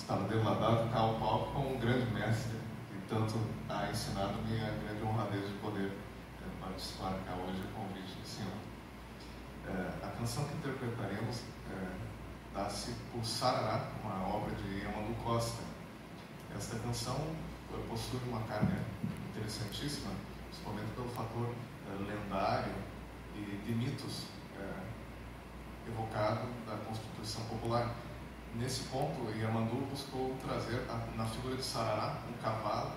estava deladado cá ao palco com um grande mestre que tanto ha ensinado-me a grande honradez de poder é, participar cá hoje o convite do Senhor. É, a canção que interpretaremos é, dá-se por Sarará, uma obra de Yamandu Costa. Esta canção possui uma carga interessantíssima, principalmente pelo fator uh, lendário e de mitos uh, evocado da Constituição Popular. Nesse ponto, Yamandu buscou trazer na figura de Sarará, um cavalo,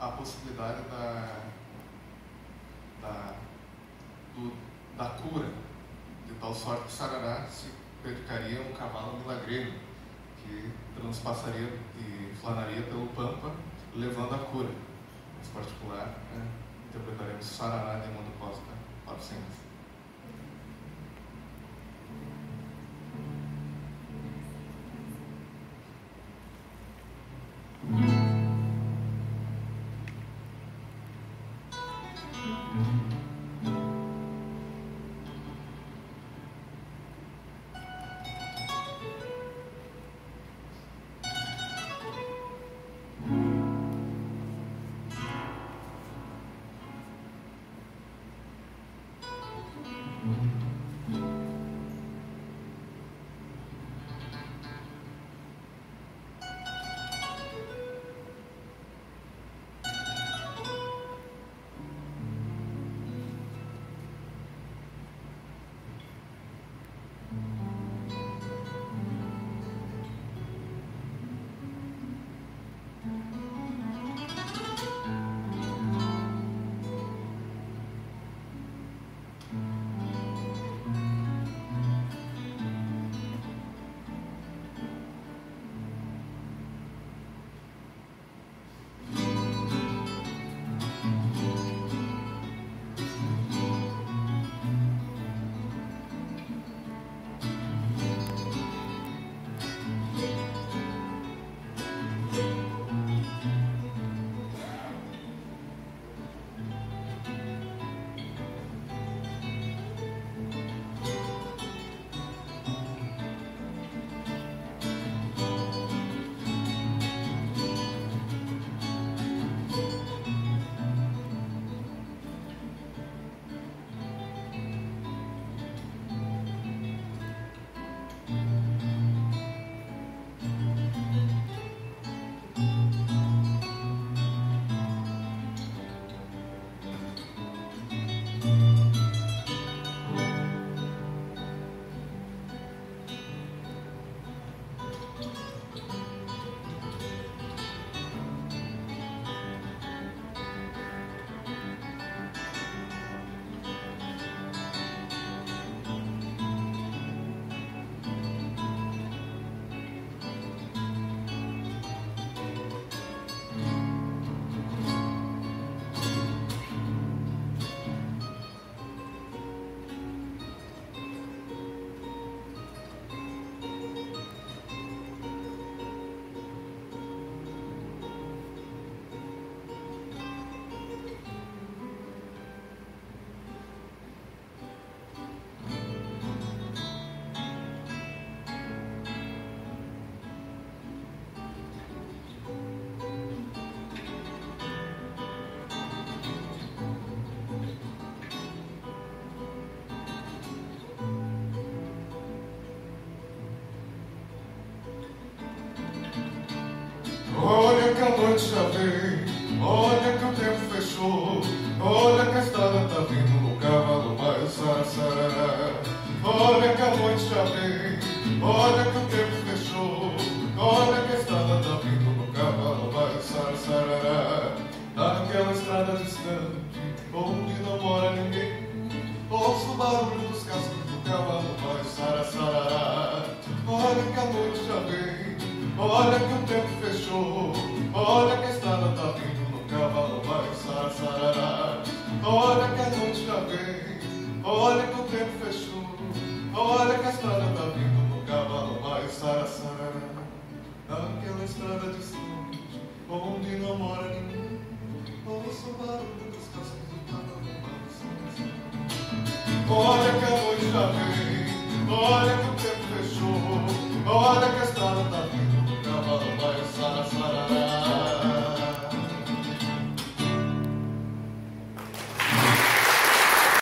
a possibilidade da, da, do, da cura, de tal sorte que Sarará se predicaria um cavalo milagreiro, que transpassaria e flanaria pelo Pampa, levando a cura. Em particular, né, interpretaremos Sarará de Mundo Costa para os senhores. Vem, olha que o tempo fechou, olha que a estrada tá vindo no cavalo vai sarará. Olha que a noite já vem, olha que o tempo fechou, olha que a estrada tá vindo no cavalo vai sarará. Naquela estrada distante, onde não mora Olha que o tempo fechou, olha que a estrada tá vindo no cavalo vai sarar. Olha que a noite já vem, olha que o tempo fechou, olha que a estrada tá vindo no cavalo vai sarar. Naquela estrada distante, onde não mora ninguém, ouço o barulho dos cascos do cavalo vai sarar.